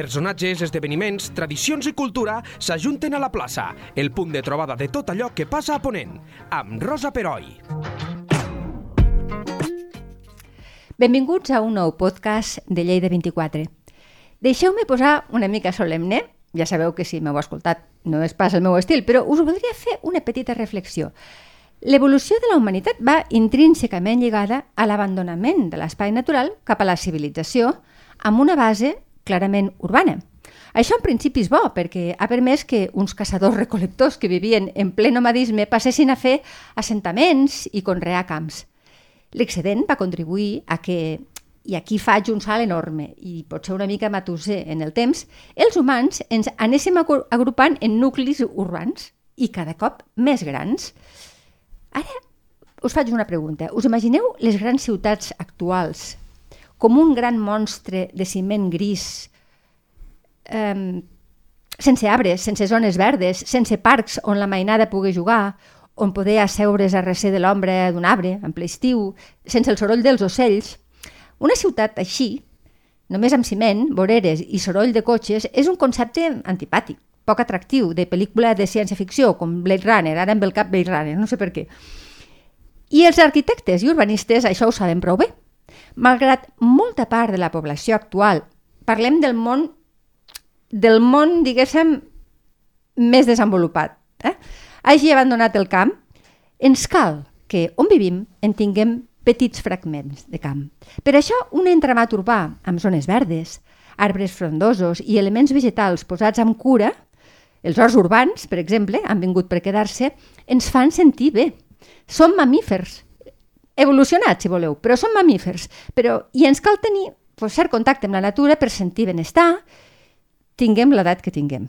Personatges, esdeveniments, tradicions i cultura s'ajunten a la plaça, el punt de trobada de tot allò que passa a Ponent, amb Rosa Peroi. Benvinguts a un nou podcast de Lleida 24. Deixeu-me posar una mica solemne, ja sabeu que si m'heu escoltat no és pas el meu estil, però us voldria fer una petita reflexió. L'evolució de la humanitat va intrínsecament lligada a l'abandonament de l'espai natural cap a la civilització amb una base clarament urbana. Això en principi és bo, perquè ha permès que uns caçadors-recolectors que vivien en ple nomadisme passessin a fer assentaments i conrear camps. L'excedent va contribuir a que, i aquí faig un salt enorme, i pot ser una mica matusser en el temps, els humans ens anéssim agrupant en nuclis urbans i cada cop més grans. Ara us faig una pregunta. Us imagineu les grans ciutats actuals com un gran monstre de ciment gris, eh, sense arbres, sense zones verdes, sense parcs on la mainada pugui jugar, on poder asseure's a recer de l'ombra d'un arbre en ple estiu, sense el soroll dels ocells. Una ciutat així, només amb ciment, voreres i soroll de cotxes, és un concepte antipàtic poc atractiu de pel·lícula de ciència-ficció, com Blade Runner, ara amb el cap Blade Runner, no sé per què. I els arquitectes i urbanistes això ho saben prou bé. Malgrat molta part de la població actual, parlem del món, del món, diguéssim, més desenvolupat, eh? hagi abandonat el camp, ens cal que on vivim en tinguem petits fragments de camp. Per això, un entramat urbà amb zones verdes, arbres frondosos i elements vegetals posats amb cura els horts urbans, per exemple, han vingut per quedar-se, ens fan sentir bé. Som mamífers, evolucionats, si voleu, però som mamífers. Però, I ens cal tenir pues, cert contacte amb la natura per sentir benestar, tinguem l'edat que tinguem.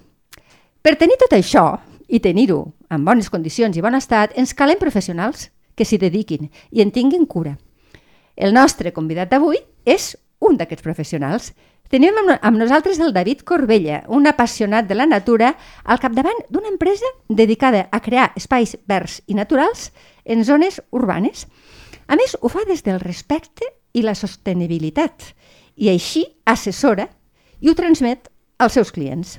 Per tenir tot això i tenir-ho en bones condicions i bon estat, ens calen professionals que s'hi dediquin i en tinguin cura. El nostre convidat d'avui és un d'aquests professionals. Tenim amb nosaltres el David Corbella, un apassionat de la natura, al capdavant d'una empresa dedicada a crear espais verds i naturals en zones urbanes. A més, ho fa des del respecte i la sostenibilitat i així assessora i ho transmet als seus clients.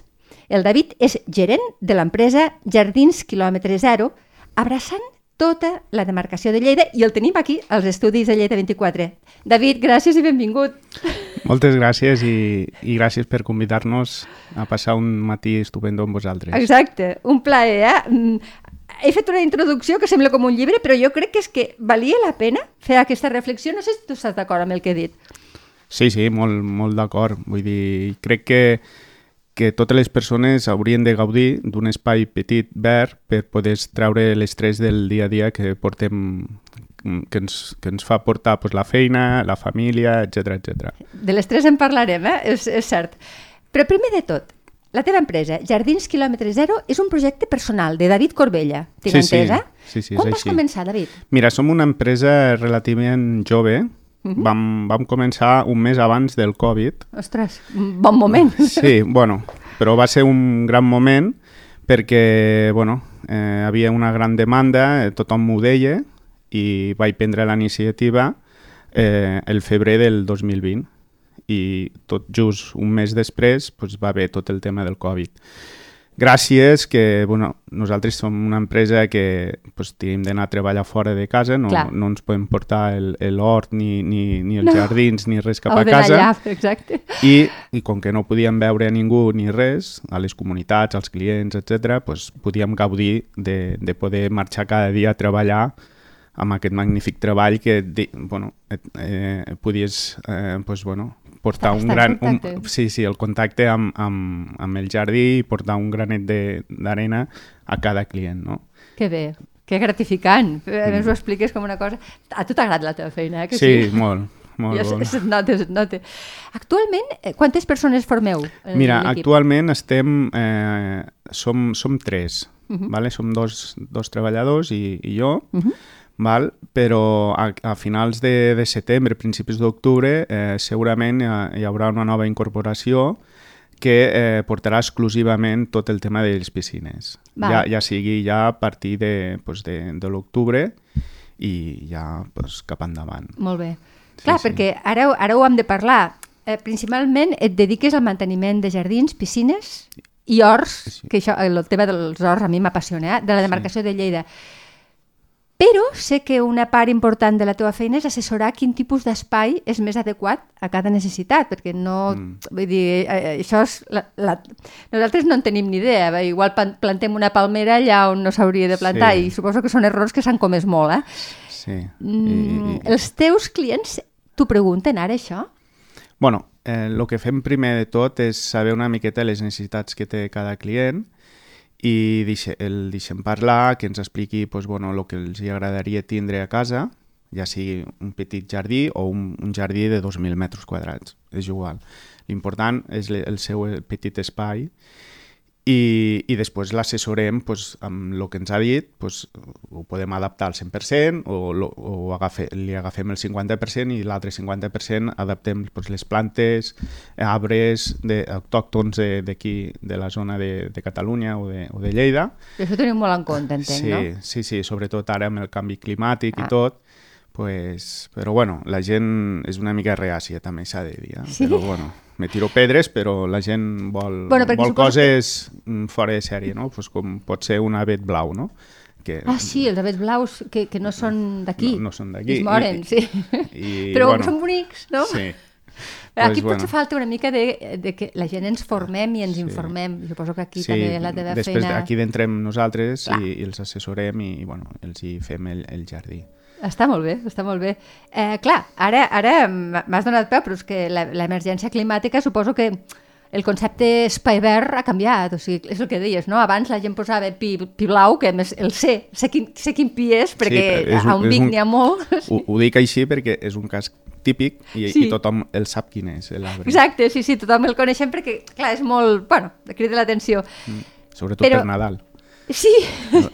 El David és gerent de l'empresa Jardins Kilòmetre Zero, abraçant tota la demarcació de Lleida i el tenim aquí als estudis de Lleida 24. David, gràcies i benvingut. Moltes gràcies i, i gràcies per convidar-nos a passar un matí estupendo amb vosaltres. Exacte, un plaer. Eh? He fet una introducció que sembla com un llibre, però jo crec que és que valia la pena fer aquesta reflexió. No sé si tu estàs d'acord amb el que he dit. Sí, sí, molt, molt d'acord. Vull dir, crec que que totes les persones haurien de gaudir d'un espai petit, verd, per poder treure l'estrès del dia a dia que portem que ens, que ens fa portar pues, la feina, la família, etc etc. De l'estrès en parlarem, eh? és, és cert. Però primer de tot, la teva empresa, Jardins Kilòmetre Zero, és un projecte personal de David Corbella, tinc sí, entès, eh? Sí, sí, Com vas així. començar, David? Mira, som una empresa relativament jove, Uh -huh. vam, vam començar un mes abans del Covid. Ostres, bon moment. Sí, bueno, però va ser un gran moment perquè, bueno, eh, havia una gran demanda, eh, tothom m'ho deia, i vaig prendre la iniciativa eh, el febrer del 2020 i tot just un mes després pues, va haver tot el tema del Covid. Gràcies que bueno, nosaltres som una empresa que pues, tenim d'anar a treballar fora de casa, no, Clar. no ens podem portar l'hort ni, ni, ni els No. jardins ni res cap Heu a casa. allà, exacte. I, I com que no podíem veure a ningú ni res, a les comunitats, als clients, etc., pues, podíem gaudir de, de poder marxar cada dia a treballar amb aquest magnífic treball que bueno, et, eh, podies eh, pues, bueno, portar un gran... Un, sí, sí, el contacte amb, amb, amb el jardí i portar un granet de- d'arena a cada client, no? Que bé, que gratificant. A més, ho expliques com una cosa... A tu t'agrada la teva feina, eh? Que Sí, molt, molt Ja bon. se't nota, se't nota. Actualment, eh, quantes persones formeu? en Mira, actualment estem... Eh, som, som tres, Uh -huh. vale? som dos, dos treballadors i, i jo, Uh -huh. Val? però a, a finals de, de setembre, principis d'octubre, eh, segurament hi, ha, hi haurà una nova incorporació que eh, portarà exclusivament tot el tema de les piscines. Ja, ja sigui ja a partir de, pues, de, de l'octubre i ja pues, cap endavant. Molt bé. Sí, Clar, sí. perquè ara, ara ho hem de parlar. eh, principalment et dediques al manteniment de jardins, piscines i horts, Sí. que això, el tema dels horts a mi m'apassiona, eh? de la demarcació de Lleida. Però sé que una part important de la teva feina és assessorar quin tipus d'espai és més adequat a cada necessitat, perquè no... Mm. Vull dir, eh, això és... La, la... Nosaltres no en tenim ni idea. Igual plantem una palmera allà on no s'hauria de plantar Sí. i suposo que són errors que s'han comès molt, eh? Sí. Mm, I, i, els teus clients t'ho pregunten ara, això? Bueno, eh, el que fem primer de tot és saber una miqueta les necessitats que té cada client i deixe, el deixem parlar, que ens expliqui pues, bueno, el que els hi agradaria tindre a casa, ja sigui un petit jardí o un, un jardí de 2.000 metres quadrats, és igual. L'important és el seu petit espai i, i després l'assessorem pues, amb el que ens ha dit, pues, ho podem adaptar al 100% o, lo, o agafe, li agafem el 50% i l'altre 50% adaptem pues, les plantes, arbres de, autòctons de- d'aquí, de, la zona de, de Catalunya o de, o de Lleida. I això ho teniu molt en compte, entenc, sí, no? sí, sí, sobretot ara amb el canvi climàtic Ah. i tot, pues, però bueno, la gent és una mica reàcia, també s'ha de dir. Eh? Sí? Però bueno, me tiro pedres, però la gent vol, Bueno, vol coses mm, fora de sèrie, no? Pues com pot ser un avet blau, no? Que, Ah, sí, els abets blaus que, que no són d'aquí. No- no són d'aquí. Es moren, I- sí. i, Però bueno, són bonics, no? Sí. Aquí Pues, potser bueno. falta una mica de, de que la gent ens formem i ens informem. Suposo que aquí també la teva després feina... aquí d'entrem nosaltres Clar. i, i els assessorem i, bueno, els hi fem el, el jardí. Està molt bé, està molt bé. Eh, clar, ara, ara m'has donat peu, però és que la- l'emergència climàtica suposo que el concepte espai verd ha canviat, o sigui, és el que deies, no? Abans la gent posava pi, pi blau, que més el sé, sé quin, sé quin pi és, perquè però és un- a un Vic n'hi ha molt. Ho, ho dic així perquè és un cas típic i, Sí. i tothom el sap quin és l'arbre. Exacte, sí, sí, tothom el coneixem perquè, clar, és molt, bueno, crida l'atenció. Sobretot Però- per Nadal. Sí,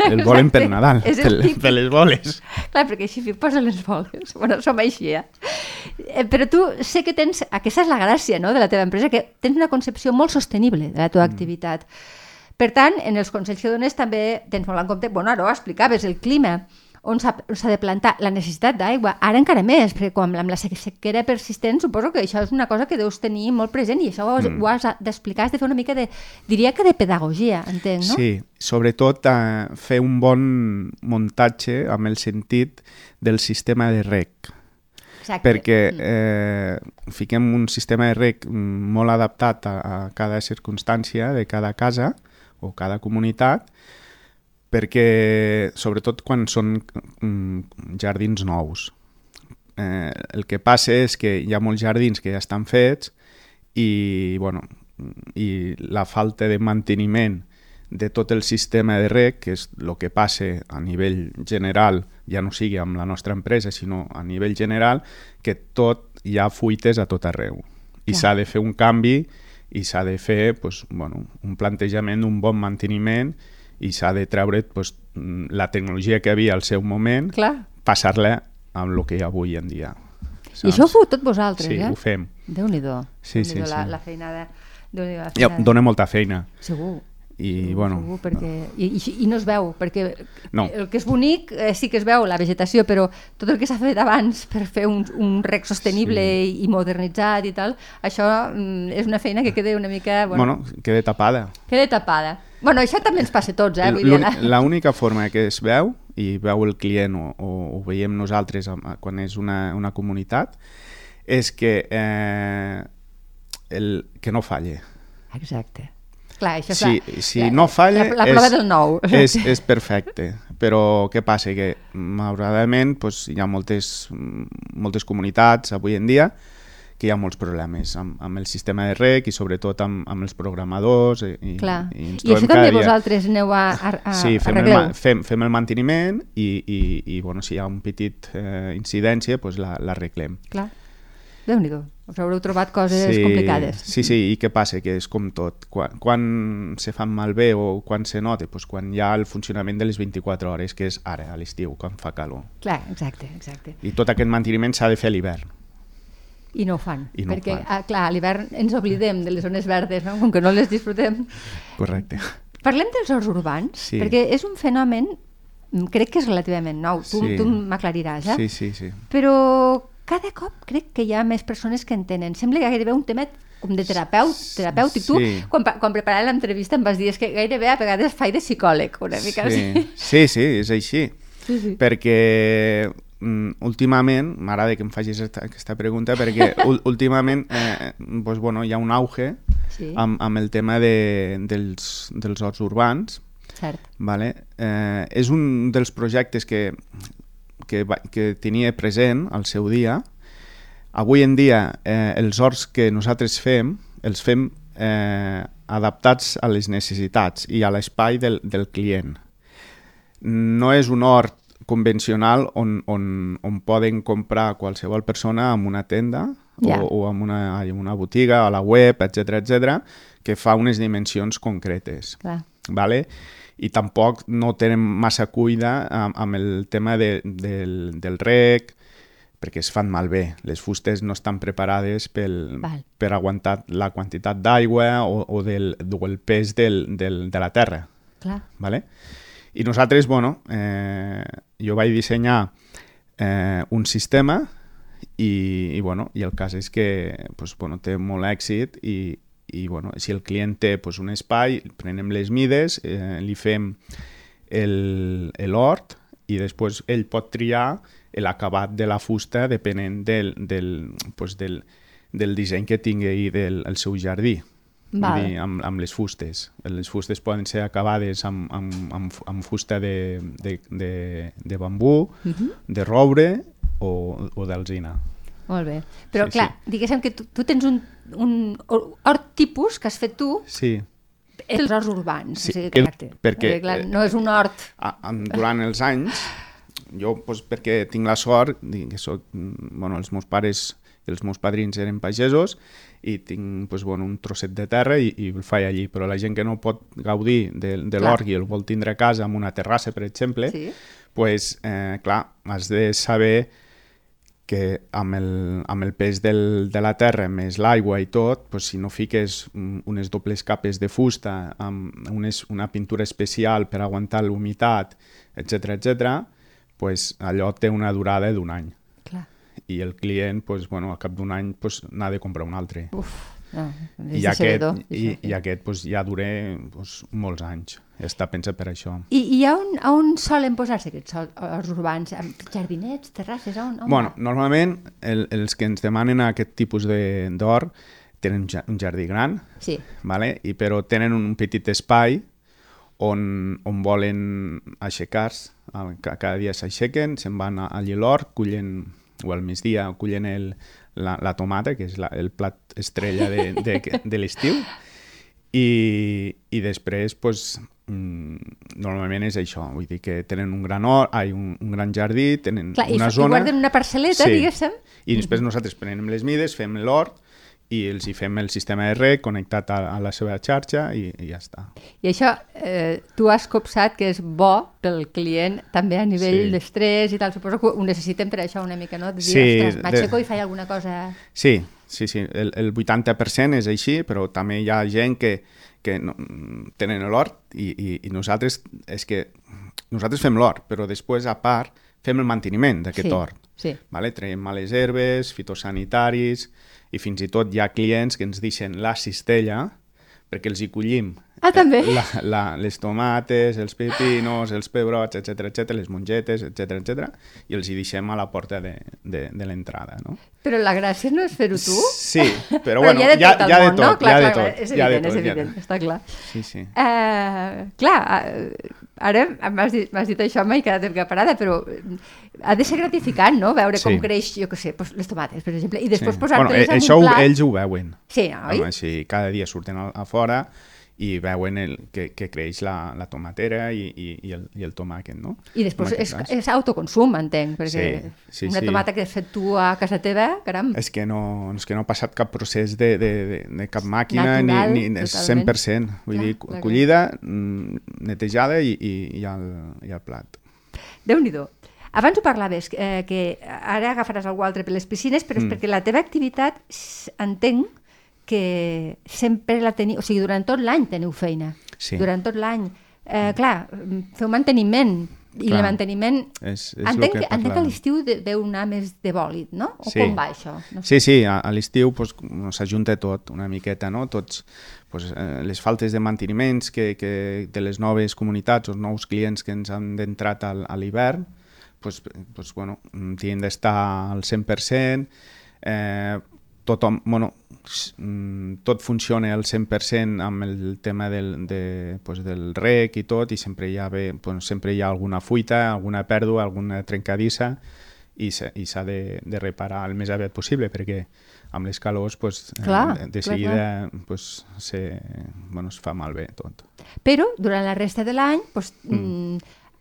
El volen per Nadal, És per, el típic. per les boles. Clar, perquè així posa les boles. Bueno, som així, eh? eh? Però tu sé que tens... Aquesta és la gràcia no, de la teva empresa, que tens una concepció molt sostenible de la teva activitat. Per tant, en els consells que dones també tens molt en compte... Bueno, ara ho explicaves, el clima, on s'ha de plantar, la necessitat d'aigua, ara encara més, perquè quan amb la sequera persistent suposo que això és una cosa que deus tenir molt present i això Mm. ho has d'explicar, has de fer una mica de... diria que de pedagogia, entenc, no? Sí, sobretot eh, fer un bon muntatge amb el sentit del sistema de rec. Exacte. perquè Mm. eh, fiquem un sistema de rec molt adaptat a, a cada circumstància de cada casa o cada comunitat, perquè sobretot quan són mm, jardins nous. Eh, el que passa és que hi ha molts jardins que ja estan fets i, bueno, i la falta de manteniment de tot el sistema de rec, que és el que passa a nivell general, ja no sigui amb la nostra empresa, sinó a nivell general, que tot hi ha fuites a tot arreu. I s'ha de fer un canvi i s'ha de fer pues, bueno, un plantejament d'un bon manteniment i s'ha de treure pues, la tecnologia que havia al seu moment, passar-la amb el que hi ha avui en dia. I això ho feu tot vosaltres, Sí, eh? ho fem. Déu-n'hi-do. Sí, sí, Déu-n'hi-do la, sí. la feinada. Déu-n'hi-do la Ja, feinada. dona molta feina. Segur. I, Segur, bueno, segur, perquè... I, i, I no es veu, perquè No. el que és bonic eh, sí que es veu, la vegetació, però tot el que s'ha fet abans per fer un, un rec sostenible Sí. i, i modernitzat i tal, això mm, és una feina que queda una mica... Bueno, bueno, queda tapada. Queda tapada. Bueno, això també ens passa a tots, eh? L'únic- L'única forma que es veu, i veu el client o, o ho veiem nosaltres quan és una, una comunitat, és que, eh, el, que no falle. Exacte. Clar, això és Si, la, si la, no falla, La, la prova és, del nou. és, és perfecte. Però què passa? Que malauradament pues, hi ha moltes, moltes comunitats avui en dia que hi ha molts problemes amb, amb el sistema de rec i sobretot amb, amb els programadors i, i, Clar. i I això també dia. vosaltres aneu a, a, a Sí, fem el, arregleu. ma- fem, fem el manteniment i, i, i bueno, si hi ha un petit eh, incidència pues la- l'arreglem. Clar. Déu-n'hi-do. Us haureu trobat coses complicades. Sí, sí, i què passa? Que és com tot. Quan, quan se fan malbé o quan se nota? Pues quan hi ha el funcionament de les 24 hores, que és ara, a l'estiu, quan fa calor. Clar, exacte, exacte. I tot aquest manteniment s'ha de fer a l'hivern. I no ho fan. I no ho perquè, fan. ah, clar, a l'hivern ens oblidem de les zones verdes, no? com que no les disfrutem. Correcte. Parlem dels horts urbans, Sí. perquè és un fenomen, mm, crec que és relativament nou, tu, Sí. tu m'aclariràs, eh? Sí, sí, sí. Però cada cop crec que hi ha més persones que entenen. Sembla que gairebé un tema com de terapeut, terapèutic. Tu, Sí. quan, pa- quan preparava l'entrevista em vas dir és que gairebé a vegades faig de psicòleg, una mica sí. així. sí, sí, és així. Sí, sí. Perquè últimament, m'agrada que em facis esta, aquesta pregunta, perquè últimament eh, doncs, bueno, hi ha un auge Sí. amb, amb el tema de, dels, dels horts urbans, Cert. Vale? Eh, és un dels projectes que, que, que tenia present al seu dia. Avui en dia eh, els horts que nosaltres fem els fem eh, adaptats a les necessitats i a l'espai del, del client. No és un hort convencional on, on, on poden comprar qualsevol persona en una tenda Ja. o, o en una, en una botiga, a la web, etc etc, que fa unes dimensions concretes Clar. vale? i tampoc no tenen massa cuida amb, amb el tema de, del, del rec, perquè es fan malbé. Les fustes no estan preparades pel, Val. per aguantar la quantitat d'aigua o, o, del, o el pes del, del, de la terra. Clar. Vale? I nosaltres, bueno, eh, jo vaig dissenyar eh, un sistema i, i, bueno, i el cas és que pues, bueno, té molt èxit i, i bueno, si el client té pues, un espai, prenem les mides, eh, li fem el- el hort i després ell pot triar l'acabat de la fusta depenent del, del, pues, del, del disseny que tingui del el seu jardí. Val. dir, amb, amb les fustes. Les fustes poden ser acabades amb, amb, amb, amb fusta de, de, de, de bambú, de roure o, o d'alzina. Molt bé. Però, Sí, clar, diguéssim que tu, tu tens un, un hort tipus que has fet tu Sí, els horts urbans. Sí, o sigui, que- exacte. perquè, clar, no és un hort... a, a, durant els anys, jo, doncs, perquè tinc la sort, que soc, mm, bueno, els meus pares i els meus padrins eren pagesos i tinc doncs, bueno, un trosset de terra i, i el faig allí, però la gent que no pot gaudir de, de l'hort i el vol tindre a casa amb una terrassa, per exemple, Sí. pues, eh, clar, has de saber que amb el, amb el pes del, de la terra més l'aigua i tot, pues, si no fiques mm, unes dobles capes de fusta amb unes, una pintura especial per aguantar l'humitat, etc etc, pues, allò té una durada d'un any. Clar. I el client, pues, bueno, al cap d'un any, pues, n'ha de comprar un altre. Uf, no, I aquest, i, i aquest pues, ja dura pues, molts anys. Està pensat per això. I, i a, on, a on solen posar-se aquests hor- horts urbans? Jardinets, terrasses, a on? a on Bueno, va? normalment el, els que ens demanen aquest tipus de- d'or tenen un jardí gran, Sí. vale? I, però tenen un petit espai on, on volen aixecar-se. Ca- Cada dia s'aixequen, se'n van a, a l'hort, cullen, o al migdia, cullen el, la, la tomata, que és la, el plat estrella de, de, de l'estiu, i, i després, pues, mm, normalment és això, vull dir que tenen un gran, or, ai, un, un gran jardí, tenen Clar, i, una i zona... guarden una parcel·leta, diguéssim. I després nosaltres prenem les mides, fem l'hort i els hi fem el sistema rec connectat a, a la seva xarxa i, i ja està. I això eh, tu has copsat que és bo pel client també a nivell Sí. d'estrès i tal. Suposo que ho necessitem per això una mica, no? De dir, Sí, ostres, m'aixeco de- i faig alguna cosa... Sí, sí, sí, el, el 80% és així, però també hi ha gent que, que no, tenen l'hort i, i, i nosaltres, és que nosaltres fem l'hort, però després, a part, fem el manteniment d'aquest Sí, hort. sí. Vale? Traiem males herbes, fitosanitaris, i fins i tot hi ha clients que ens deixen la cistella perquè els hi collim Ah, també? la, la, les tomates, els pepinos, els pebrots, etc etc, les mongetes, etc etc, i els hi deixem a la porta de, de, de l'entrada, no? Però la gràcia no és fer-ho tu? Sí, però, bueno, hi ha de tot hi ha de tot, no? Clar, ha de tot. És de evident, tot, és evident, tot. està clar. Sí, sí. Uh, clar, uh, ara m'has dit, dit això, m'he quedat una parada, però eh, ha de ser gratificant, no?, veure com Sí. creix, jo què sé, pues, les tomates, per exemple, i després sí. posar-te-les bueno, en això un plat. ells ho veuen. Sí, oi? Home, sí, cada dia surten a, a fora i veuen el, que, que creix la, la tomatera i, i, i, el, i el tomàquet, no? I després és, cas. és autoconsum, entenc, perquè Sí, sí, una sí. tomata que has fet tu a casa teva, caram, És que no, és que no ha passat cap procés de, de, de, de cap màquina, Natural, ni, ni és totalment. 100%. Vull Clar, dir, collida, mm, netejada i, i, i, el, i el plat. Déu-n'hi-do. Abans ho parlaves, eh, que ara agafaràs algú altre per les piscines, però és Mm. perquè la teva activitat entenc que sempre la teniu... O sigui, durant tot l'any teniu feina. Sí. Durant tot l'any. Eh, clar, feu manteniment. I Clar. el manteniment... És, és entenc que, que entenc que a l'estiu de- deu anar més de bòlit, no? O Sí. com va això? No sé. Sí, sí, a, a l'estiu pues, s'ajunta tot una miqueta, no? Tots, pues, eh, les faltes de manteniments que, que de les noves comunitats, els nous clients que ens han d'entrat al- a l'hivern, pues, pues, bueno, mm, tenen d'estar al 100%, eh, tothom, bueno, tot funciona al 100% amb el tema del, de, pues, del rec i tot, i sempre hi ha, bé, pues, sempre hi ha alguna fuita, alguna pèrdua, alguna trencadissa, i s'ha de, de reparar el més aviat possible, perquè amb les calors pues, eh, Clar, de, de clar, seguida pues, se, bueno, es fa malbé tot. Però durant la resta de l'any, doncs, mm.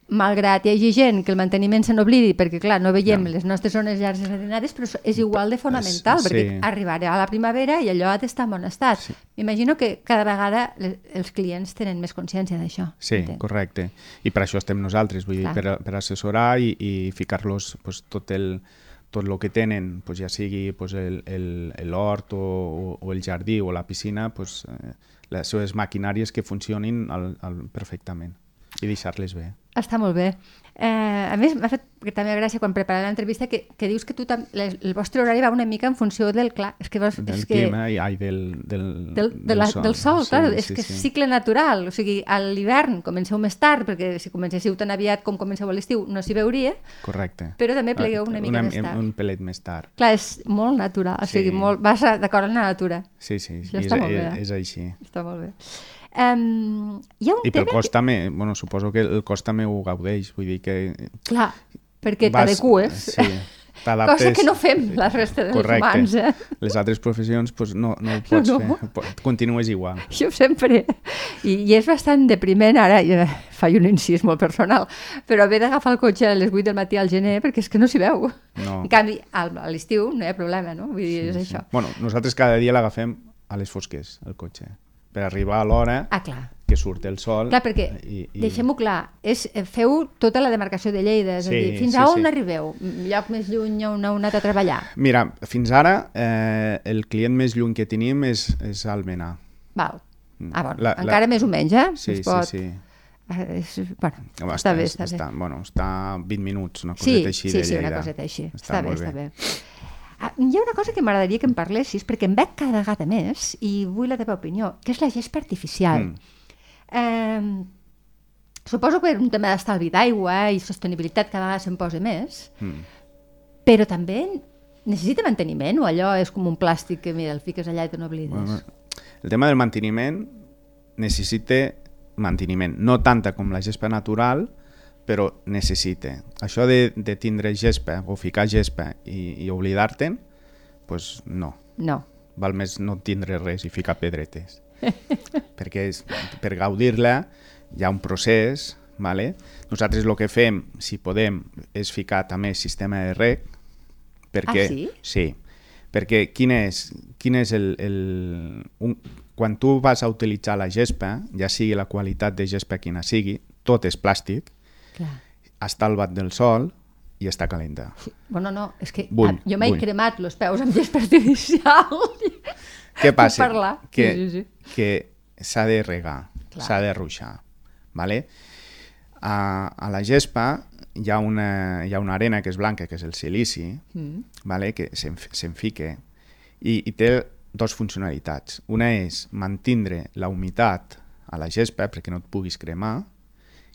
Malgrat hi hagi gent que el manteniment se n'oblidi, perquè clar, no veiem Ja. les nostres zones llargues ordenades, però és igual de fonamental, Sí. perquè arribarà a la primavera i allò ha d'estar en bon estat. Sí. M'imagino que cada vegada le- els clients tenen més consciència d'això. Sí, entenc. correcte. I per això estem nosaltres, vull dir, Clar. per, per assessorar i, i ficar-los pues, tot el tot el que tenen, pues, ja sigui pues, el- el- l'hort o, o, o el jardí o la piscina, pues, eh, les seves maquinàries que funcionin al, al, perfectament i deixar-les bé. Està molt bé. Eh, a més, m'ha fet que també gràcia quan preparava l'entrevista que, que dius que tu tam, les- el vostre horari va una mica en funció del... Clar, és que, vols, Del és que clima i ai, del, del, del, de la, del sol, Sí, clar, és sí, que sí. és cicle natural, o sigui, a l'hivern comenceu més tard, perquè si comencéssiu tan aviat com comenceu a l'estiu no s'hi veuria, Correcte. però també plegueu una mica més tard. Un pelet més tard. Clar, és molt natural, o sigui, Sí. molt, vas d'acord amb la natura. Sí, sí, Això és, molt bé, és, eh? és així. Està molt bé. Um, hi ha un I pel cos també, bueno, suposo que el cos també ho gaudeix, vull dir que... Que... Clar, perquè vas- t'adecues. Sí, t'adaptes. Cosa que no fem la resta dels Correcte. humans, eh? Les altres professions pues, no, no ho pots No. fer, Po- continues igual. Jo sempre... I, I és bastant depriment, ara ja faig un incís molt personal, però haver d'agafar el cotxe a les 8 del matí al gener perquè és que no s'hi veu. No. En canvi, al, a l'estiu no hi ha problema, no? Vull dir, és això. Bueno, nosaltres cada dia l'agafem a les fosques, el cotxe, per arribar a l'hora Ah, clar. que surt el sol. Clar, perquè, i, i... deixem-ho clar, és, eh, feu tota la demarcació de Lleida, és a Sí, dir, fins sí, a on sí. arribeu? Lloc més lluny on heu anat a treballar? Mira, fins ara eh, el client més lluny que tenim és, és Almenar. Val. Ah, bueno, La- la- encara més o menys, eh? Sí, Es pot... sí, sí. Ah, És, bueno, Home, està bé, és- està bé. està, Bueno, està a 20 minuts, una Sí, coseta així sí, de sí, una Lleida. coseta així. Està, Està bé, molt està bé. Ah, hi ha una cosa que m'agradaria que em parlessis, perquè em veig cada vegada més, i vull la teva opinió, que és la gespa artificial. Mm. Eh, suposo que per un tema d'estalvi d'aigua i sostenibilitat cada vegada se'n posa més, Mm. però també necessita manteniment o allò és com un plàstic que, mira, el fiques allà i te n'oblides? Bueno, el tema del manteniment necessita manteniment, no tanta com la gespa natural, però necessita. Això de, de tindre gespa o ficar gespa i, i oblidar-te'n, pues no. No. Val més no tindre res i ficar pedretes. Perquè és, per gaudir-la hi ha un procés, vale? nosaltres el que fem, si podem, és ficar també sistema de rec, perquè, Ah, sí? Sí, perquè quin és, quin és el... el un, quan tu vas a utilitzar la gespa, ja sigui la qualitat de gespa quina sigui, tot és plàstic, Clar. està al bat del sol i està calenta. Bueno, no, és que Bull, jo m'he cremat els peus amb gespa artificial. Què passa? Que, Sí, sí, sí. que s'ha de regar, s'ha de ruixar. Vale? A, a la gespa hi ha, una, hi ha una arena que és blanca, que és el silici, Mm. vale? que se'n se'n fica i, i té dos funcionalitats. Una és mantindre la humitat a la gespa perquè no et puguis cremar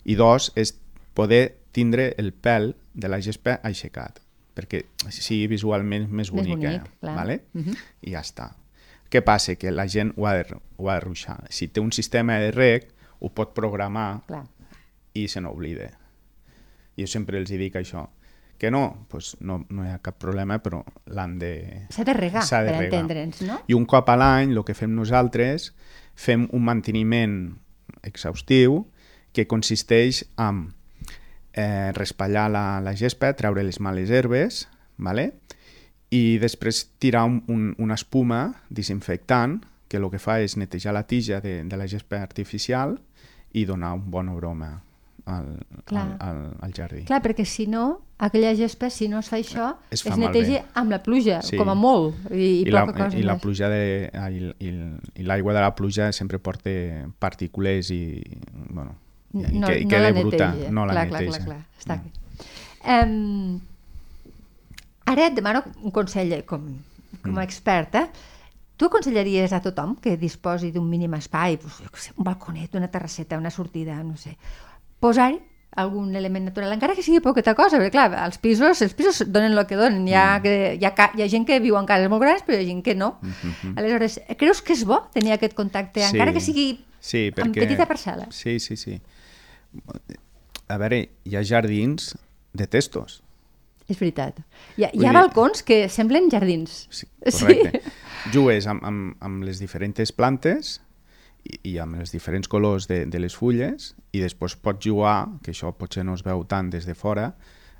i dos és poder tindre el pèl de la gespa aixecat perquè sigui visualment més Més bonica. bonic, clar. vale? Mhm. I ja està. Què passa? Que la gent ho ha de, ho ha de ruixar. Si té un sistema de rec, ho pot programar Clar. i se n'oblida. Jo sempre els dic això. Que no, pues no, no hi ha cap problema, però l'han de... S'ha de regar, de per entendre'ns, no? I un cop a l'any, el que fem nosaltres, fem un manteniment exhaustiu que consisteix en eh, raspallar la, la gespa, treure les males herbes, ¿vale? i després tirar un, un, una espuma desinfectant que el que fa és netejar la tija de, de la gespa artificial i donar un bon aroma al, Clar. al, al, al jardí. Clar, perquè si no, aquella gespa, si no es fa això, Es es, fa neteja malbé. amb la pluja, Sí. com a molt, i, i, I la, poca cosa i la més. pluja de, i, i, i l'aigua de la pluja sempre porta partícules i bueno, I no, que, i no quede la bruta, neteja. no la clar, clar, neteja. clar, clar, està No. bé. Um, ara et demano un consell com, com Mm. a experta. Tu aconsellaries a tothom que disposi d'un mínim espai, doncs, jo què sé, un balconet, una terrasseta, una sortida, no sé, posar-hi algun element natural, encara que sigui poqueta cosa, perquè clar, els pisos, els pisos donen el que donen, hi ha, Mm. que, hi ha, hi ha gent que viu en cases molt grans, però hi ha gent que no. Aleshores, creus que és bo tenir aquest contacte. Sí. encara que sigui Sí, perquè... amb petita parcel·la? Sí, sí, sí. A veure, hi ha jardins de testos. És veritat. Hi ha, hi ha dir- balcons que semblen jardins. Sí, correcte. Jugues amb, amb, amb les diferents plantes i, i amb els diferents colors de, de les fulles i després pots jugar, que això potser no es veu tant des de fora,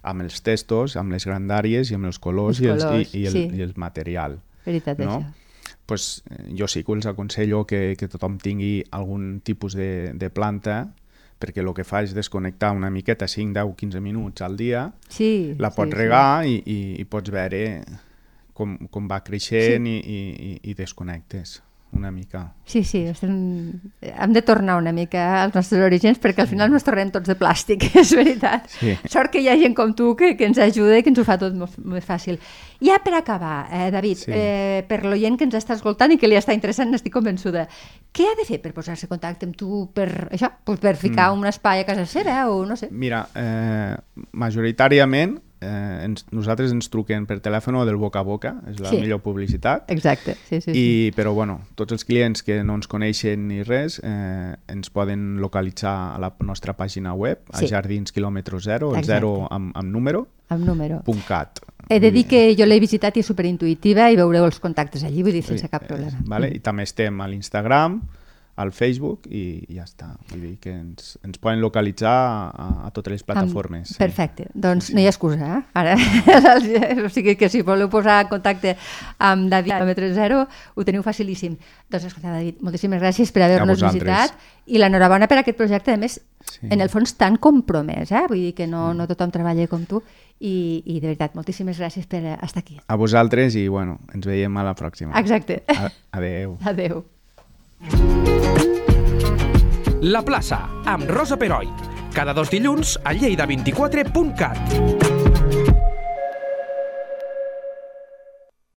amb els testos, amb les grandàries i amb els colors, Els i, els, colors, i, i, el, sí. i el material. Veritat, no? això. pues, eh, jo sí que els aconsello que, que tothom tingui algun tipus de, de planta perquè el que fa és desconnectar una miqueta 5, 10, 15 minuts al dia Sí, la sí, pots sí. regar i, i, i pots veure com, com va creixent sí. i, i, i desconnectes una mica. Sí, sí, estem... hem de tornar una mica als nostres orígens perquè al final ens tornem tots de plàstic, és veritat. Sí. Sort que hi ha gent com tu que, que ens ajuda i que ens ho fa tot molt, molt fàcil. Ja per acabar, eh, David, Sí. eh, per l'oient que ens està escoltant i que li està interessant, n'estic convençuda, què ha de fer per posar-se en contacte amb tu per, això, pues per ficar mm. un espai a casa seva o no sé? Mira, eh, majoritàriament eh, ens, nosaltres ens truquen per telèfon o del boca a boca, és la Sí. millor publicitat. Exacte, sí, sí. sí. I, però bueno, tots els clients que no ens coneixen ni res eh, ens poden localitzar a la nostra pàgina web, a Sí. Jardins quilòmetre zero, el Exacte. zero amb, amb número, Amb número. cat. He de dir que jo l'he visitat i és superintuïtiva i veureu els contactes allí, vull dir, sense cap problema. Eh, vale? I també estem a l'Instagram, al Facebook i ja està. Vull dir que ens, ens poden localitzar a, a totes les plataformes. Amb... Perfecte, doncs no hi ha excusa, eh? Ara, o sigui que si voleu posar en contacte amb David Kilòmetre Zero, ho teniu facilíssim. Doncs escolta, David, moltíssimes gràcies per haver-nos A visitat i l'enhorabona per aquest projecte, a més, Sí. en el fons tan compromès, eh? Vull dir que no, no tothom treballa com tu i, i de veritat, moltíssimes gràcies per eh, estar aquí. A vosaltres i bueno, ens veiem a la pròxima. Exacte. A, adeu. Adeu. La plaça, amb Rosa Peroi. Cada dos dilluns a lleida24.cat.